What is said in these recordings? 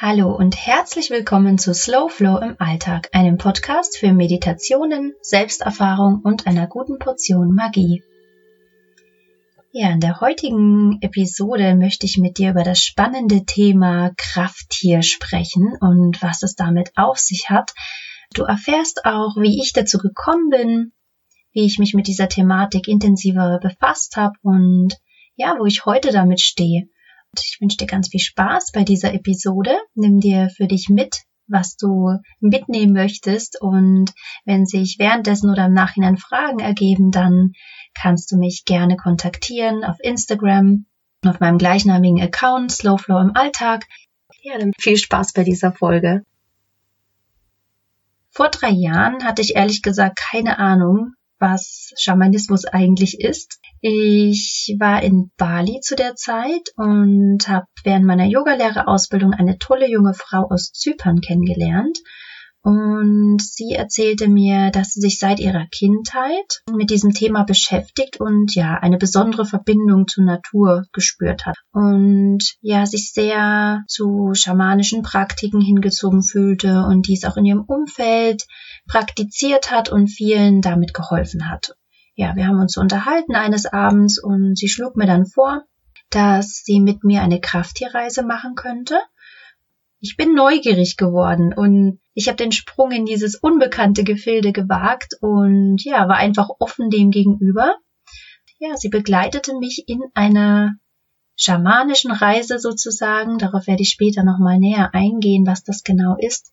Hallo und herzlich willkommen zu Slow Flow im Alltag, einem Podcast für Meditationen, Selbsterfahrung und einer guten Portion Magie. Ja, in der heutigen Episode möchte ich mit dir über das spannende Thema Krafttier sprechen und was es damit auf sich hat. Du erfährst auch, wie ich dazu gekommen bin, wie ich mich mit dieser Thematik intensiver befasst habe und ja, wo ich heute damit stehe. Ich wünsche dir ganz viel Spaß bei dieser Episode. Nimm dir für dich mit, was du mitnehmen möchtest. Und wenn sich währenddessen oder im Nachhinein Fragen ergeben, dann kannst du mich gerne kontaktieren auf Instagram, auf meinem gleichnamigen Account, Slowflow im Alltag. Ja, dann viel Spaß bei dieser Folge. Vor drei Jahren hatte ich ehrlich gesagt keine Ahnung, was Schamanismus eigentlich ist. Ich war in Bali zu der Zeit und habe während meiner Yogalehrerausbildung eine tolle junge Frau aus Zypern kennengelernt. Und sie erzählte mir, dass sie sich seit ihrer Kindheit mit diesem Thema beschäftigt und ja, eine besondere Verbindung zur Natur gespürt hat. Und ja, sich sehr zu schamanischen Praktiken hingezogen fühlte und dies auch in ihrem Umfeld praktiziert hat und vielen damit geholfen hat. Ja, wir haben uns unterhalten eines Abends und sie schlug mir dann vor, dass sie mit mir eine Krafttierreise machen könnte. Ich bin neugierig geworden und ich habe den Sprung in dieses unbekannte Gefilde gewagt und ja, war einfach offen dem gegenüber. Ja, sie begleitete mich in einer schamanischen Reise sozusagen. Darauf werde ich später nochmal näher eingehen, was das genau ist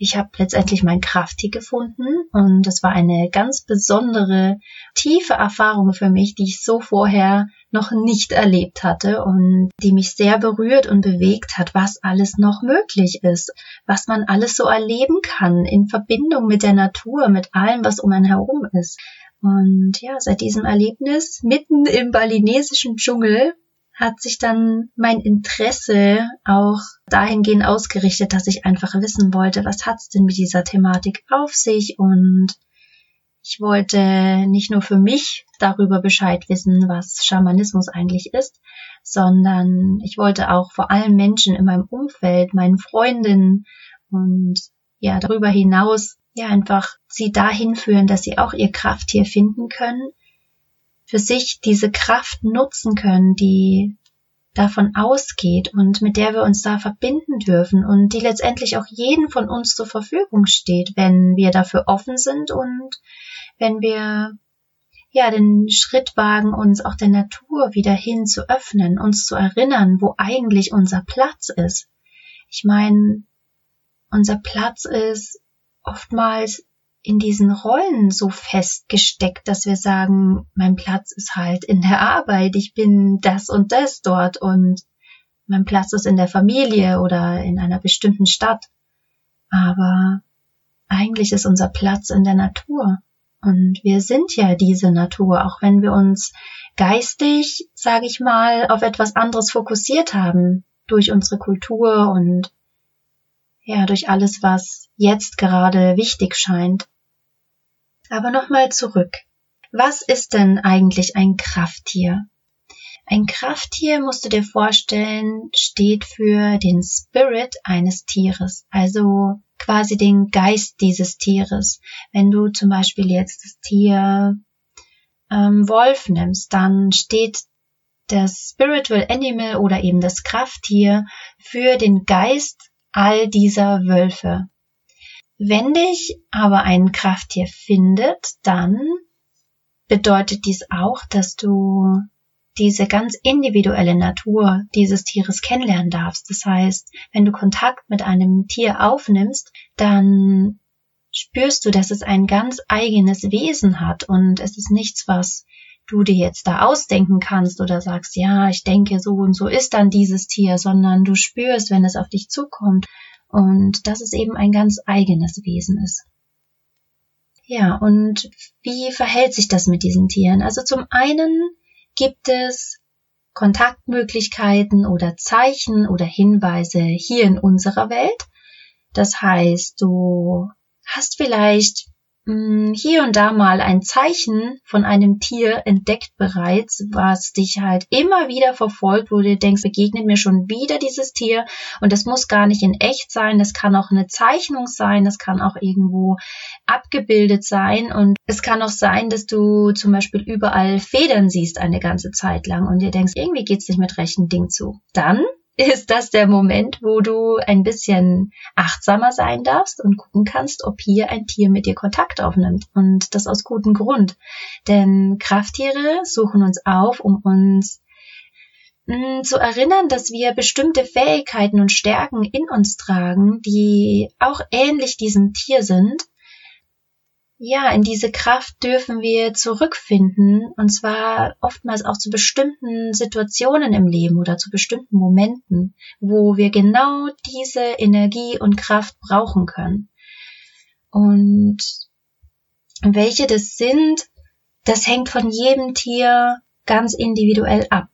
ich habe letztendlich mein Krafttier gefunden und das war eine ganz besondere, tiefe Erfahrung für mich, die ich so vorher noch nicht erlebt hatte und die mich sehr berührt und bewegt hat, was alles noch möglich ist, was man alles so erleben kann in Verbindung mit der Natur, mit allem, was um einen herum ist. Und ja, seit diesem Erlebnis mitten im balinesischen Dschungel hat sich dann mein Interesse auch dahingehend ausgerichtet, dass ich einfach wissen wollte, was hat's denn mit dieser Thematik auf sich? Und ich wollte nicht nur für mich darüber Bescheid wissen, was Schamanismus eigentlich ist, sondern ich wollte auch vor allem Menschen in meinem Umfeld, meinen Freundinnen und ja, darüber hinaus ja einfach sie dahin führen, dass sie auch ihr Krafttier finden können für sich diese Kraft nutzen können, die davon ausgeht und mit der wir uns da verbinden dürfen und die letztendlich auch jeden von uns zur Verfügung steht, wenn wir dafür offen sind und wenn wir ja den Schritt wagen, uns auch der Natur wieder hin zu öffnen, uns zu erinnern, wo eigentlich unser Platz ist. Ich meine, unser Platz ist oftmals in diesen Rollen so festgesteckt, dass wir sagen, mein Platz ist halt in der Arbeit, ich bin das und das dort und mein Platz ist in der Familie oder in einer bestimmten Stadt. Aber eigentlich ist unser Platz in der Natur. Und wir sind ja diese Natur, auch wenn wir uns geistig, sage ich mal, auf etwas anderes fokussiert haben durch unsere Kultur und ja, durch alles, was jetzt gerade wichtig scheint. Aber nochmal zurück. Was ist denn eigentlich ein Krafttier? Ein Krafttier, musst du dir vorstellen, steht für den Spirit eines Tieres, also quasi den Geist dieses Tieres. Wenn du zum Beispiel jetzt das Tier ähm, Wolf nimmst, dann steht das Spiritual Animal oder eben das Krafttier für den Geist all dieser Wölfe. Wenn dich aber ein Krafttier findet, dann bedeutet dies auch, dass du diese ganz individuelle Natur dieses Tieres kennenlernen darfst. Das heißt, wenn du Kontakt mit einem Tier aufnimmst, dann spürst du, dass es ein ganz eigenes Wesen hat und es ist nichts, was du dir jetzt da ausdenken kannst oder sagst, ja, ich denke, so und so ist dann dieses Tier, sondern du spürst, wenn es auf dich zukommt, und dass es eben ein ganz eigenes Wesen ist. Ja, und wie verhält sich das mit diesen Tieren? Also zum einen gibt es Kontaktmöglichkeiten oder Zeichen oder Hinweise hier in unserer Welt. Das heißt, du hast vielleicht mh, hier und da mal ein Zeichen von einem Tier entdeckt bereits, was dich halt immer wieder verfolgt, wo du denkst, begegnet mir schon wieder dieses Tier und das muss gar nicht in echt sein, das kann auch eine Zeichnung sein, das kann auch irgendwo abgebildet sein und es kann auch sein, dass du zum Beispiel überall Federn siehst eine ganze Zeit lang und dir denkst, irgendwie geht's nicht mit rechten Ding zu. Dann ist das der Moment, wo du ein bisschen achtsamer sein darfst und gucken kannst, ob hier ein Tier mit dir Kontakt aufnimmt. Und das aus gutem Grund. Denn Krafttiere suchen uns auf, um uns hm, zu erinnern, dass wir bestimmte Fähigkeiten und Stärken in uns tragen, die auch ähnlich diesem Tier sind ja, in diese Kraft dürfen wir zurückfinden und zwar oftmals auch zu bestimmten Situationen im Leben oder zu bestimmten Momenten, wo wir genau diese Energie und Kraft brauchen können. Und welche das sind, das hängt von jedem Tier ganz individuell ab.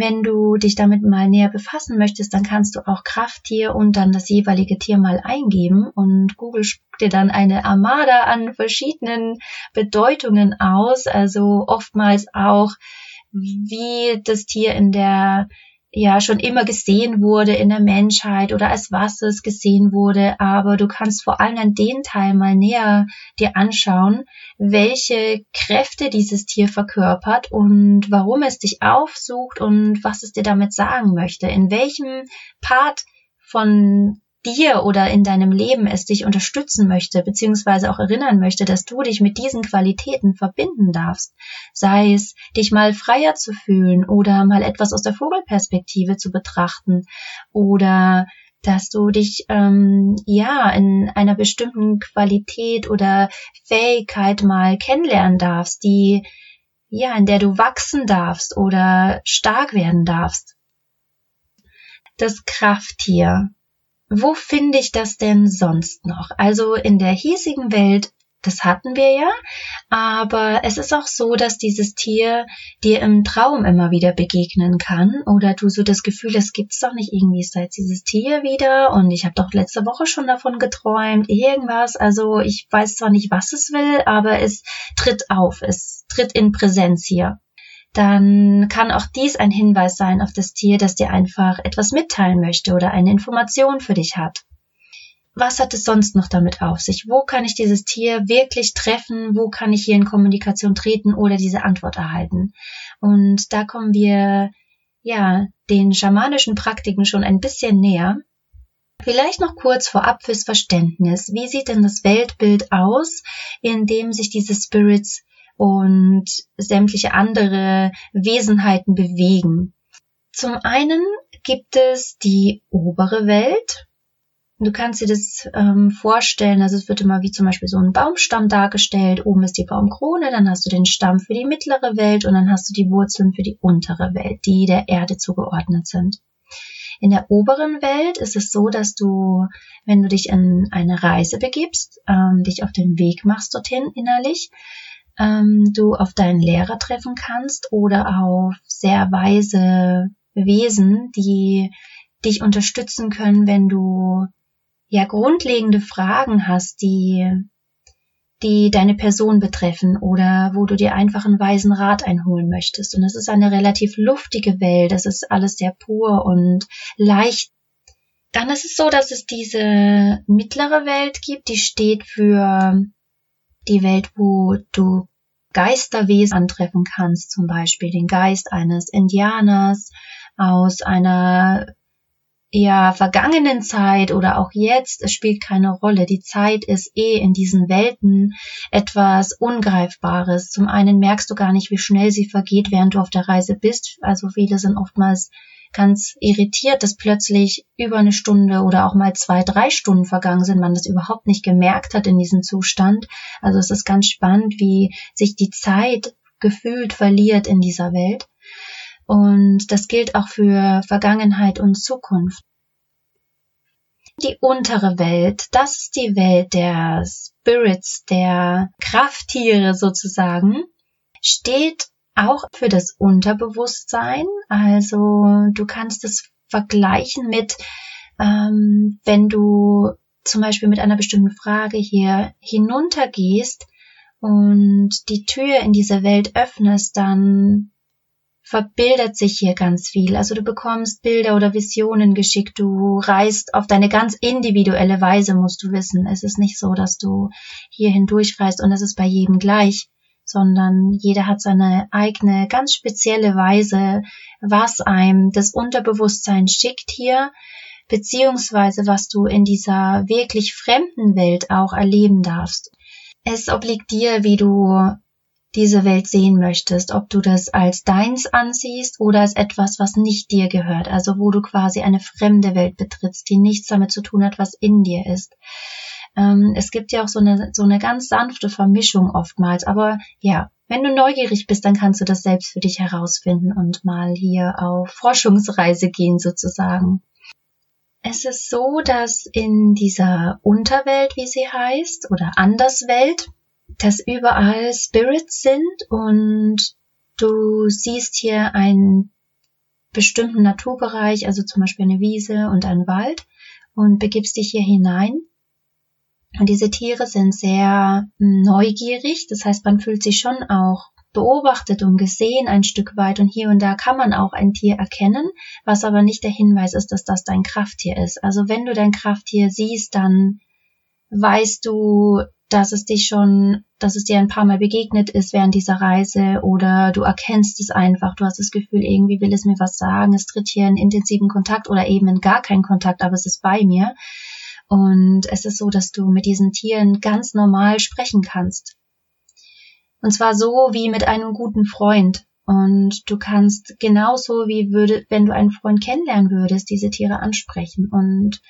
Wenn du dich damit mal näher befassen möchtest, dann kannst du auch Krafttier und dann das jeweilige Tier mal eingeben und Google spuckt dir dann eine Armada an verschiedenen Bedeutungen aus, also oftmals auch wie das Tier in der ja schon immer gesehen wurde in der Menschheit oder als was es gesehen wurde, aber du kannst vor allem an den Teil mal näher dir anschauen, welche Kräfte dieses Tier verkörpert und warum es dich aufsucht und was es dir damit sagen möchte, in welchem Part von dir oder in deinem Leben es dich unterstützen möchte, beziehungsweise auch erinnern möchte, dass du dich mit diesen Qualitäten verbinden darfst. Sei es, dich mal freier zu fühlen oder mal etwas aus der Vogelperspektive zu betrachten oder dass du dich ähm, ja in einer bestimmten Qualität oder Fähigkeit mal kennenlernen darfst, die ja in der du wachsen darfst oder stark werden darfst. Das Krafttier wo finde ich das denn sonst noch? Also in der hiesigen Welt, das hatten wir ja, aber es ist auch so, dass dieses Tier dir im Traum immer wieder begegnen kann oder du so das Gefühl, es gibt's doch nicht irgendwie seit dieses Tier wieder und ich habe doch letzte Woche schon davon geträumt, irgendwas. Also ich weiß zwar nicht, was es will, aber es tritt auf, es tritt in Präsenz hier dann kann auch dies ein Hinweis sein auf das Tier, das dir einfach etwas mitteilen möchte oder eine Information für dich hat. Was hat es sonst noch damit auf sich? Wo kann ich dieses Tier wirklich treffen? Wo kann ich hier in Kommunikation treten oder diese Antwort erhalten? Und da kommen wir, ja, den schamanischen Praktiken schon ein bisschen näher. Vielleicht noch kurz vorab fürs Verständnis. Wie sieht denn das Weltbild aus, in dem sich diese Spirits und sämtliche andere Wesenheiten bewegen. Zum einen gibt es die obere Welt. Du kannst dir das ähm, vorstellen, also es wird immer wie zum Beispiel so ein Baumstamm dargestellt. Oben ist die Baumkrone, dann hast du den Stamm für die mittlere Welt und dann hast du die Wurzeln für die untere Welt, die der Erde zugeordnet sind. In der oberen Welt ist es so, dass du, wenn du dich in eine Reise begibst, ähm, dich auf den Weg machst dorthin innerlich, ähm, du auf deinen Lehrer treffen kannst oder auf sehr weise Wesen, die dich unterstützen können, wenn du ja grundlegende Fragen hast, die die deine Person betreffen oder wo du dir einfach einen weisen Rat einholen möchtest. Und es ist eine relativ luftige Welt, das ist alles sehr pur und leicht. Dann ist es so, dass es diese mittlere Welt gibt, die steht für die Welt, wo du Geisterwesen antreffen kannst, zum Beispiel den Geist eines Indianers aus einer ja, vergangenen Zeit oder auch jetzt, es spielt keine Rolle. Die Zeit ist eh in diesen Welten etwas Ungreifbares. Zum einen merkst du gar nicht, wie schnell sie vergeht, während du auf der Reise bist. Also viele sind oftmals ganz irritiert, dass plötzlich über eine Stunde oder auch mal zwei, drei Stunden vergangen sind, man das überhaupt nicht gemerkt hat in diesem Zustand. Also es ist ganz spannend, wie sich die Zeit gefühlt verliert in dieser Welt. Und das gilt auch für Vergangenheit und Zukunft. Die untere Welt, das ist die Welt der Spirits, der Krafttiere sozusagen, steht auch für das Unterbewusstsein. Also du kannst es vergleichen mit, ähm, wenn du zum Beispiel mit einer bestimmten Frage hier hinuntergehst und die Tür in diese Welt öffnest, dann verbildet sich hier ganz viel. Also du bekommst Bilder oder Visionen geschickt, du reist auf deine ganz individuelle Weise, musst du wissen. Es ist nicht so, dass du hier hindurchreist und es ist bei jedem gleich, sondern jeder hat seine eigene ganz spezielle Weise, was einem das Unterbewusstsein schickt hier, beziehungsweise was du in dieser wirklich fremden Welt auch erleben darfst. Es obliegt dir, wie du diese Welt sehen möchtest, ob du das als deins ansiehst oder als etwas, was nicht dir gehört, also wo du quasi eine fremde Welt betrittst, die nichts damit zu tun hat, was in dir ist. Ähm, es gibt ja auch so eine, so eine ganz sanfte Vermischung oftmals, aber ja, wenn du neugierig bist, dann kannst du das selbst für dich herausfinden und mal hier auf Forschungsreise gehen sozusagen. Es ist so, dass in dieser Unterwelt, wie sie heißt, oder Anderswelt, dass überall Spirits sind und du siehst hier einen bestimmten Naturbereich, also zum Beispiel eine Wiese und einen Wald und begibst dich hier hinein. Und diese Tiere sind sehr neugierig, das heißt, man fühlt sich schon auch beobachtet und gesehen ein Stück weit und hier und da kann man auch ein Tier erkennen, was aber nicht der Hinweis ist, dass das dein Krafttier ist. Also wenn du dein Krafttier siehst, dann weißt du, dass es dich schon, dass es dir ein paar Mal begegnet ist während dieser Reise oder du erkennst es einfach, du hast das Gefühl, irgendwie will es mir was sagen, es tritt hier in intensiven Kontakt oder eben in gar keinen Kontakt, aber es ist bei mir. Und es ist so, dass du mit diesen Tieren ganz normal sprechen kannst. Und zwar so wie mit einem guten Freund. Und du kannst genauso wie würde, wenn du einen Freund kennenlernen würdest, diese Tiere ansprechen und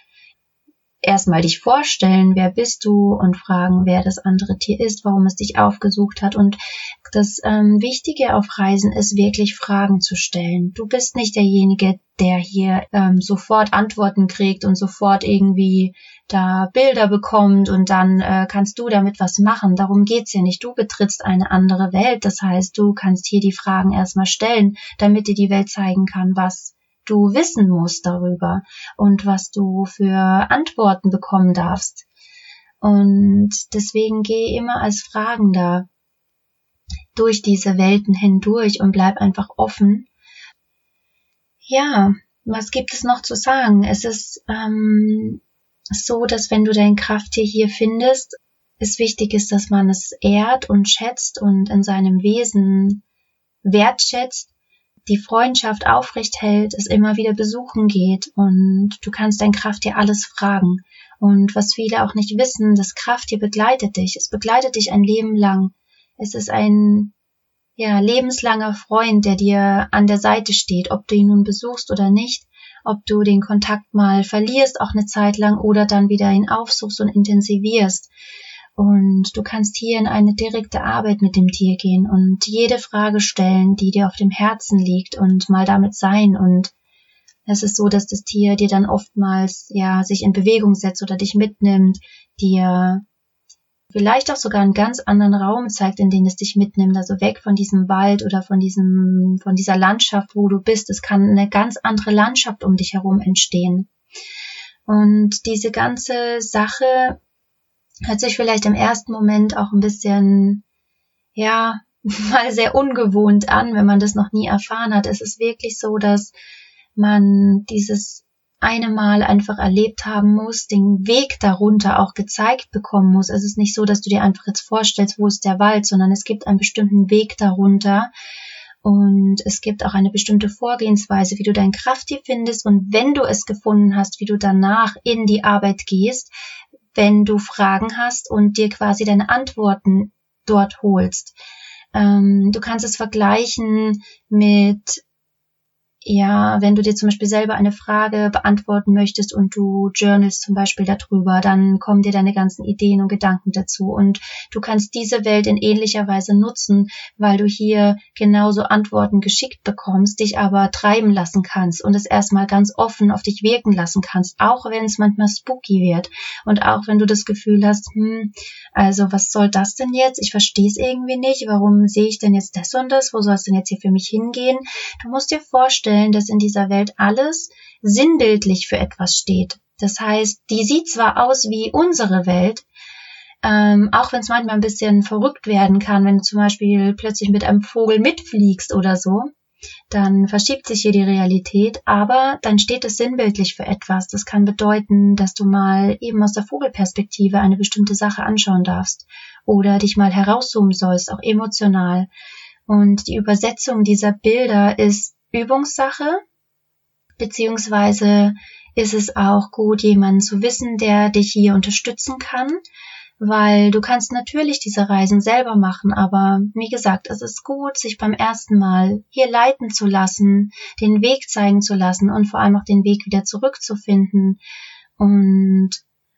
erstmal dich vorstellen, wer bist du und fragen, wer das andere Tier ist, warum es dich aufgesucht hat. Und das ähm, Wichtige auf Reisen ist wirklich Fragen zu stellen. Du bist nicht derjenige, der hier ähm, sofort Antworten kriegt und sofort irgendwie da Bilder bekommt und dann äh, kannst du damit was machen. Darum geht's ja nicht. Du betrittst eine andere Welt. Das heißt, du kannst hier die Fragen erstmal stellen, damit dir die Welt zeigen kann, was du wissen musst darüber und was du für Antworten bekommen darfst. Und deswegen geh immer als Fragender durch diese Welten hindurch und bleib einfach offen. Ja, was gibt es noch zu sagen? Es ist ähm, so, dass wenn du dein Krafttier hier findest, es wichtig ist, dass man es ehrt und schätzt und in seinem Wesen wertschätzt die Freundschaft aufrecht hält, es immer wieder besuchen geht und du kannst dein Krafttier alles fragen. Und was viele auch nicht wissen, das Krafttier begleitet dich. Es begleitet dich ein Leben lang. Es ist ein ja, lebenslanger Freund, der dir an der Seite steht, ob du ihn nun besuchst oder nicht, ob du den Kontakt mal verlierst, auch eine Zeit lang, oder dann wieder ihn aufsuchst und intensivierst. Und du kannst hier in eine direkte Arbeit mit dem Tier gehen und jede Frage stellen, die dir auf dem Herzen liegt und mal damit sein. Und es ist so, dass das Tier dir dann oftmals ja sich in Bewegung setzt oder dich mitnimmt, dir vielleicht auch sogar einen ganz anderen Raum zeigt, in den es dich mitnimmt, also weg von diesem Wald oder von diesem, von dieser Landschaft, wo du bist. Es kann eine ganz andere Landschaft um dich herum entstehen. Und diese ganze Sache Hört sich vielleicht im ersten Moment auch ein bisschen, ja, mal sehr ungewohnt an, wenn man das noch nie erfahren hat. Es ist wirklich so, dass man dieses eine Mal einfach erlebt haben muss, den Weg darunter auch gezeigt bekommen muss. Es ist nicht so, dass du dir einfach jetzt vorstellst, wo ist der Wald, sondern es gibt einen bestimmten Weg darunter. Und es gibt auch eine bestimmte Vorgehensweise, wie du dein Krafttier findest und wenn du es gefunden hast, wie du danach in die Arbeit gehst, wenn du Fragen hast und dir quasi deine Antworten dort holst. Ähm, du kannst es vergleichen mit ja, wenn du dir zum Beispiel selber eine Frage beantworten möchtest und du journalst zum Beispiel darüber, dann kommen dir deine ganzen Ideen und Gedanken dazu. Und du kannst diese Welt in ähnlicher Weise nutzen, weil du hier genauso Antworten geschickt bekommst, dich aber treiben lassen kannst und es erstmal ganz offen auf dich wirken lassen kannst, auch wenn es manchmal spooky wird. Und auch wenn du das Gefühl hast, hm, also was soll das denn jetzt? Ich verstehe es irgendwie nicht. Warum sehe ich denn jetzt das und das? Wo soll es denn jetzt hier für mich hingehen? Du musst dir vorstellen, dass in dieser Welt alles sinnbildlich für etwas steht. Das heißt, die sieht zwar aus wie unsere Welt, ähm, auch wenn es manchmal ein bisschen verrückt werden kann, wenn du zum Beispiel plötzlich mit einem Vogel mitfliegst oder so, dann verschiebt sich hier die Realität, aber dann steht es sinnbildlich für etwas. Das kann bedeuten, dass du mal eben aus der Vogelperspektive eine bestimmte Sache anschauen darfst oder dich mal herauszoomen sollst, auch emotional. Und die Übersetzung dieser Bilder ist Übungssache, beziehungsweise ist es auch gut, jemanden zu wissen, der dich hier unterstützen kann, weil du kannst natürlich diese Reisen selber machen, aber wie gesagt, es ist gut, sich beim ersten Mal hier leiten zu lassen, den Weg zeigen zu lassen und vor allem auch den Weg wieder zurückzufinden und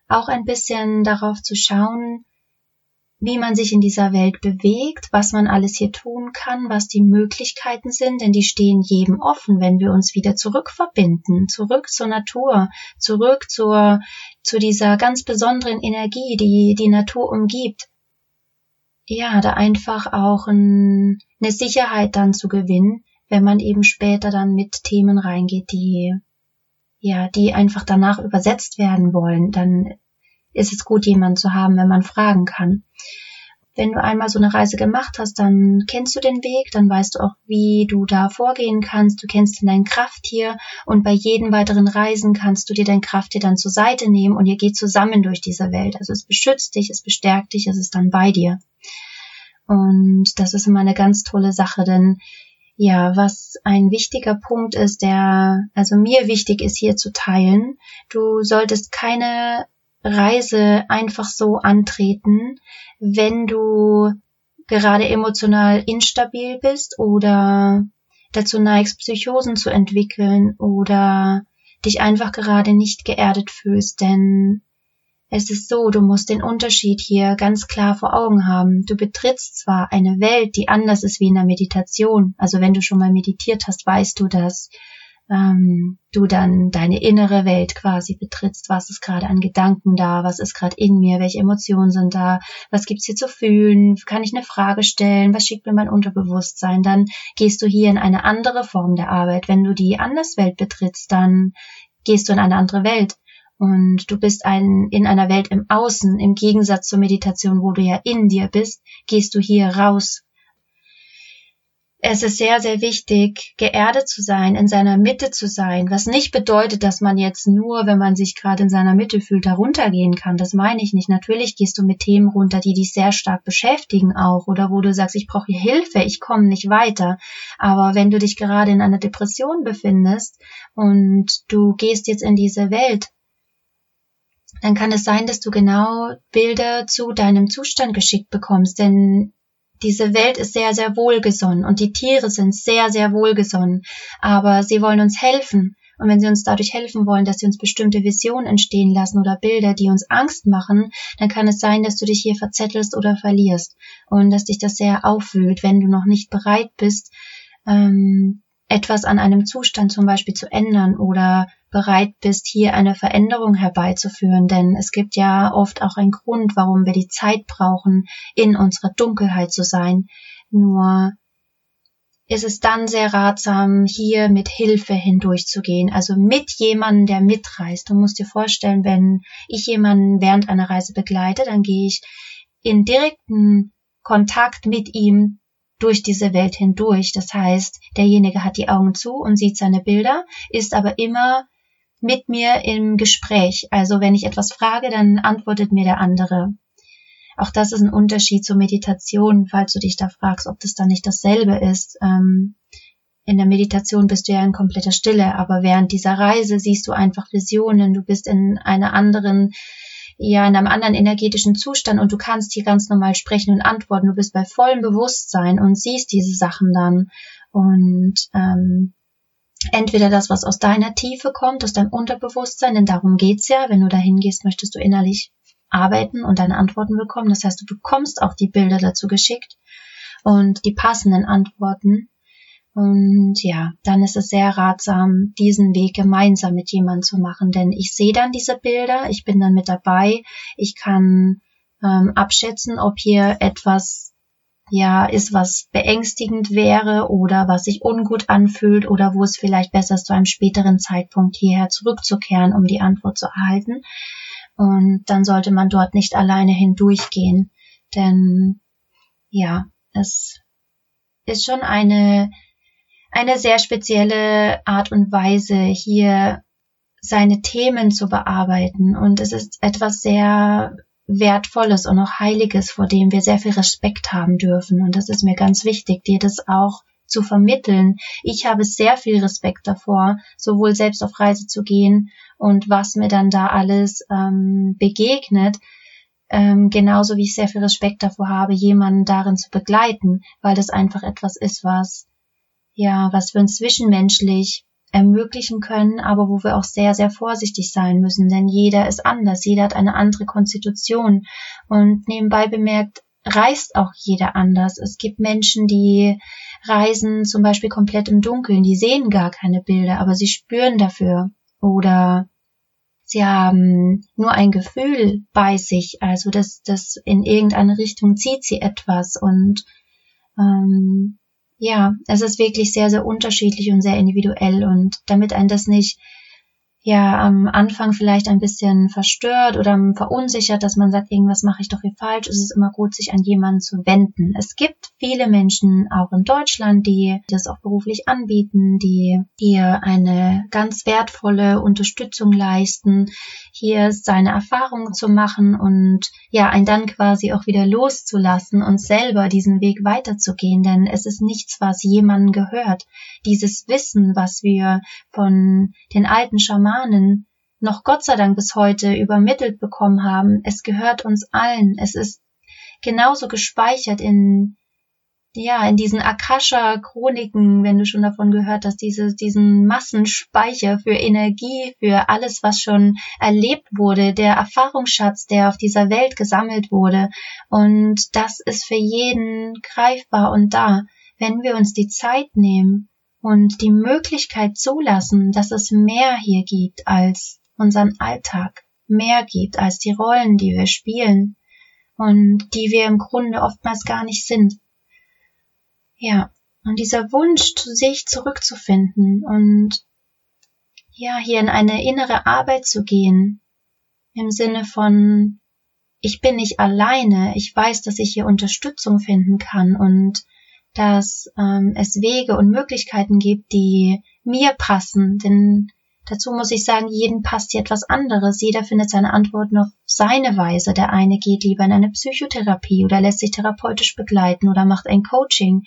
auch ein bisschen darauf zu schauen, wie man sich in dieser Welt bewegt, was man alles hier tun kann, was die Möglichkeiten sind, denn die stehen jedem offen, wenn wir uns wieder zurückverbinden, zurück zur Natur, zurück zur, zu dieser ganz besonderen Energie, die die Natur umgibt. Ja, da einfach auch ein, eine Sicherheit dann zu gewinnen, wenn man eben später dann mit Themen reingeht, die ja, die einfach danach übersetzt werden wollen, dann ist es gut, jemanden zu haben, wenn man fragen kann. Wenn du einmal so eine Reise gemacht hast, dann kennst du den Weg, dann weißt du auch, wie du da vorgehen kannst, du kennst dein Krafttier und bei jedem weiteren Reisen kannst du dir dein Krafttier dann zur Seite nehmen und ihr geht zusammen durch diese Welt. Also es beschützt dich, es bestärkt dich, es ist dann bei dir. Und das ist immer eine ganz tolle Sache, denn ja, was ein wichtiger Punkt ist, der also mir wichtig ist hier zu teilen, du solltest keine Reise einfach so antreten, wenn du gerade emotional instabil bist oder dazu neigst, Psychosen zu entwickeln oder dich einfach gerade nicht geerdet fühlst, denn es ist so, du musst den Unterschied hier ganz klar vor Augen haben. Du betrittst zwar eine Welt, die anders ist wie in der Meditation. Also wenn du schon mal meditiert hast, weißt du, dass ähm, du dann deine innere Welt quasi betrittst. Was ist gerade an Gedanken da? Was ist gerade in mir? Welche Emotionen sind da? Was gibt's hier zu fühlen? Kann ich eine Frage stellen? Was schickt mir mein Unterbewusstsein? Dann gehst du hier in eine andere Form der Arbeit. Wenn du die Anderswelt betrittst, dann gehst du in eine andere Welt. Und du bist ein, in einer Welt im Außen, im Gegensatz zur Meditation, wo du ja in dir bist, gehst du hier raus es ist sehr, sehr wichtig, geerdet zu sein, in seiner Mitte zu sein, was nicht bedeutet, dass man jetzt nur, wenn man sich gerade in seiner Mitte fühlt, da runtergehen kann. Das meine ich nicht. Natürlich gehst du mit Themen runter, die dich sehr stark beschäftigen auch oder wo du sagst, ich brauche Hilfe, ich komme nicht weiter. Aber wenn du dich gerade in einer Depression befindest und du gehst jetzt in diese Welt, dann kann es sein, dass du genau Bilder zu deinem Zustand geschickt bekommst, denn diese Welt ist sehr, sehr wohlgesonnen und die Tiere sind sehr, sehr wohlgesonnen, aber sie wollen uns helfen. Und wenn sie uns dadurch helfen wollen, dass sie uns bestimmte Visionen entstehen lassen oder Bilder, die uns Angst machen, dann kann es sein, dass du dich hier verzettelst oder verlierst und dass dich das sehr aufwühlt, wenn du noch nicht bereit bist, ähm, etwas an einem Zustand zum Beispiel zu ändern oder bereit bist, hier eine Veränderung herbeizuführen. Denn es gibt ja oft auch einen Grund, warum wir die Zeit brauchen, in unserer Dunkelheit zu sein. Nur ist es dann sehr ratsam, hier mit Hilfe hindurchzugehen, also mit jemandem, der mitreist. Du musst dir vorstellen, wenn ich jemanden während einer Reise begleite, dann gehe ich in direkten Kontakt mit ihm durch diese Welt hindurch. Das heißt, derjenige hat die Augen zu und sieht seine Bilder, ist aber immer mit mir im Gespräch. Also wenn ich etwas frage, dann antwortet mir der andere. Auch das ist ein Unterschied zur Meditation, falls du dich da fragst, ob das dann nicht dasselbe ist. Ähm, in der Meditation bist du ja in kompletter Stille, aber während dieser Reise siehst du einfach Visionen, du bist in einer anderen ja in einem anderen energetischen Zustand und du kannst hier ganz normal sprechen und antworten. Du bist bei vollem Bewusstsein und siehst diese Sachen dann. Und ähm, entweder das, was aus deiner Tiefe kommt, aus deinem Unterbewusstsein, denn darum geht's ja. Wenn du dahin gehst, möchtest du innerlich arbeiten und deine Antworten bekommen. Das heißt, du bekommst auch die Bilder dazu geschickt und die passenden Antworten. Und ja, dann ist es sehr ratsam, diesen Weg gemeinsam mit jemandem zu machen, denn ich sehe dann diese Bilder, ich bin dann mit dabei, ich kann ähm, abschätzen, ob hier etwas ja ist, was beängstigend wäre oder was sich ungut anfühlt oder wo es vielleicht besser ist, zu einem späteren Zeitpunkt hierher zurückzukehren, um die Antwort zu erhalten. Und dann sollte man dort nicht alleine hindurchgehen, denn ja, es ist schon eine eine sehr spezielle Art und Weise, hier seine Themen zu bearbeiten. Und es ist etwas sehr Wertvolles und auch Heiliges, vor dem wir sehr viel Respekt haben dürfen. Und das ist mir ganz wichtig, dir das auch zu vermitteln. Ich habe sehr viel Respekt davor, sowohl selbst auf Reise zu gehen und was mir dann da alles ähm, begegnet, ähm, genauso wie ich sehr viel Respekt davor habe, jemanden darin zu begleiten, weil das einfach etwas ist, was ja, was wir uns zwischenmenschlich ermöglichen können, aber wo wir auch sehr, sehr vorsichtig sein müssen, denn jeder ist anders, jeder hat eine andere Konstitution. Und nebenbei bemerkt, reist auch jeder anders. Es gibt Menschen, die reisen zum Beispiel komplett im Dunkeln, die sehen gar keine Bilder, aber sie spüren dafür. Oder sie haben nur ein Gefühl bei sich, also dass das in irgendeine Richtung zieht sie etwas. Und ähm, ja, es ist wirklich sehr, sehr unterschiedlich und sehr individuell und damit ein das nicht ja am Anfang vielleicht ein bisschen verstört oder verunsichert, dass man sagt, irgendwas mache ich doch hier falsch, ist es immer gut, sich an jemanden zu wenden. Es gibt viele Menschen auch in Deutschland, die das auch beruflich anbieten, die hier eine ganz wertvolle Unterstützung leisten, hier seine Erfahrungen zu machen und ja, ein dann quasi auch wieder loszulassen und selber diesen Weg weiterzugehen, denn es ist nichts, was jemandem gehört. Dieses Wissen, was wir von den alten Schamanen noch Gott sei Dank bis heute übermittelt bekommen haben, es gehört uns allen. Es ist genauso gespeichert in ja, in diesen Akasha-Chroniken, wenn du schon davon gehört hast, diese, diesen Massenspeicher für Energie, für alles, was schon erlebt wurde, der Erfahrungsschatz, der auf dieser Welt gesammelt wurde. Und das ist für jeden greifbar und da, wenn wir uns die Zeit nehmen und die Möglichkeit zulassen, dass es mehr hier gibt als unseren Alltag, mehr gibt als die Rollen, die wir spielen und die wir im Grunde oftmals gar nicht sind. Ja, und dieser Wunsch, sich zurückzufinden und ja, hier in eine innere Arbeit zu gehen, im Sinne von, ich bin nicht alleine, ich weiß, dass ich hier Unterstützung finden kann und dass ähm, es Wege und Möglichkeiten gibt, die mir passen, denn dazu muss ich sagen, jeden passt hier etwas anderes, jeder findet seine Antworten auf seine Weise. Der eine geht lieber in eine Psychotherapie oder lässt sich therapeutisch begleiten oder macht ein Coaching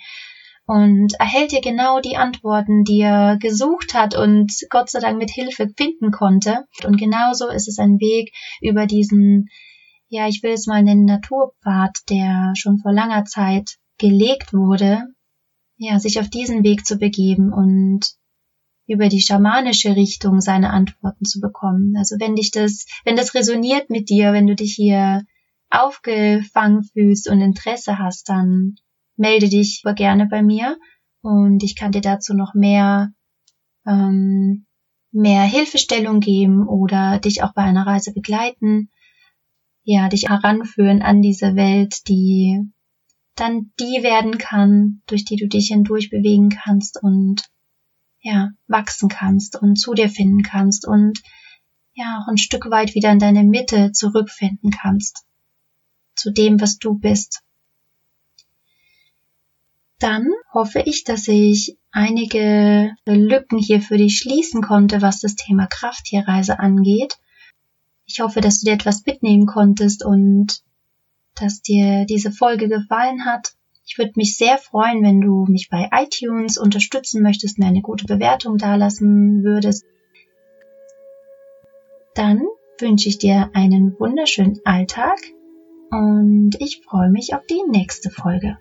und erhält hier genau die Antworten, die er gesucht hat und Gott sei Dank mit Hilfe finden konnte. Und genauso ist es ein Weg über diesen, ja, ich will es mal nennen, Naturpfad, der schon vor langer Zeit gelegt wurde, ja, sich auf diesen Weg zu begeben und über die schamanische Richtung seine Antworten zu bekommen. Also wenn dich das, wenn das resoniert mit dir, wenn du dich hier aufgefangen fühlst und Interesse hast, dann melde dich gerne bei mir und ich kann dir dazu noch mehr ähm, mehr Hilfestellung geben oder dich auch bei einer Reise begleiten, ja, dich heranführen an diese Welt, die dann die werden kann, durch die du dich hindurch bewegen kannst und ja, wachsen kannst und zu dir finden kannst und ja, auch ein Stück weit wieder in deine Mitte zurückfinden kannst. Zu dem, was du bist dann hoffe ich, dass ich einige Lücken hier für dich schließen konnte, was das Thema Krafttierreise angeht. Ich hoffe, dass du dir etwas mitnehmen konntest und dass dir diese Folge gefallen hat. Ich würde mich sehr freuen, wenn du mich bei iTunes unterstützen möchtest und eine gute Bewertung dalassen würdest. Dann wünsche ich dir einen wunderschönen Alltag und ich freue mich auf die nächste Folge.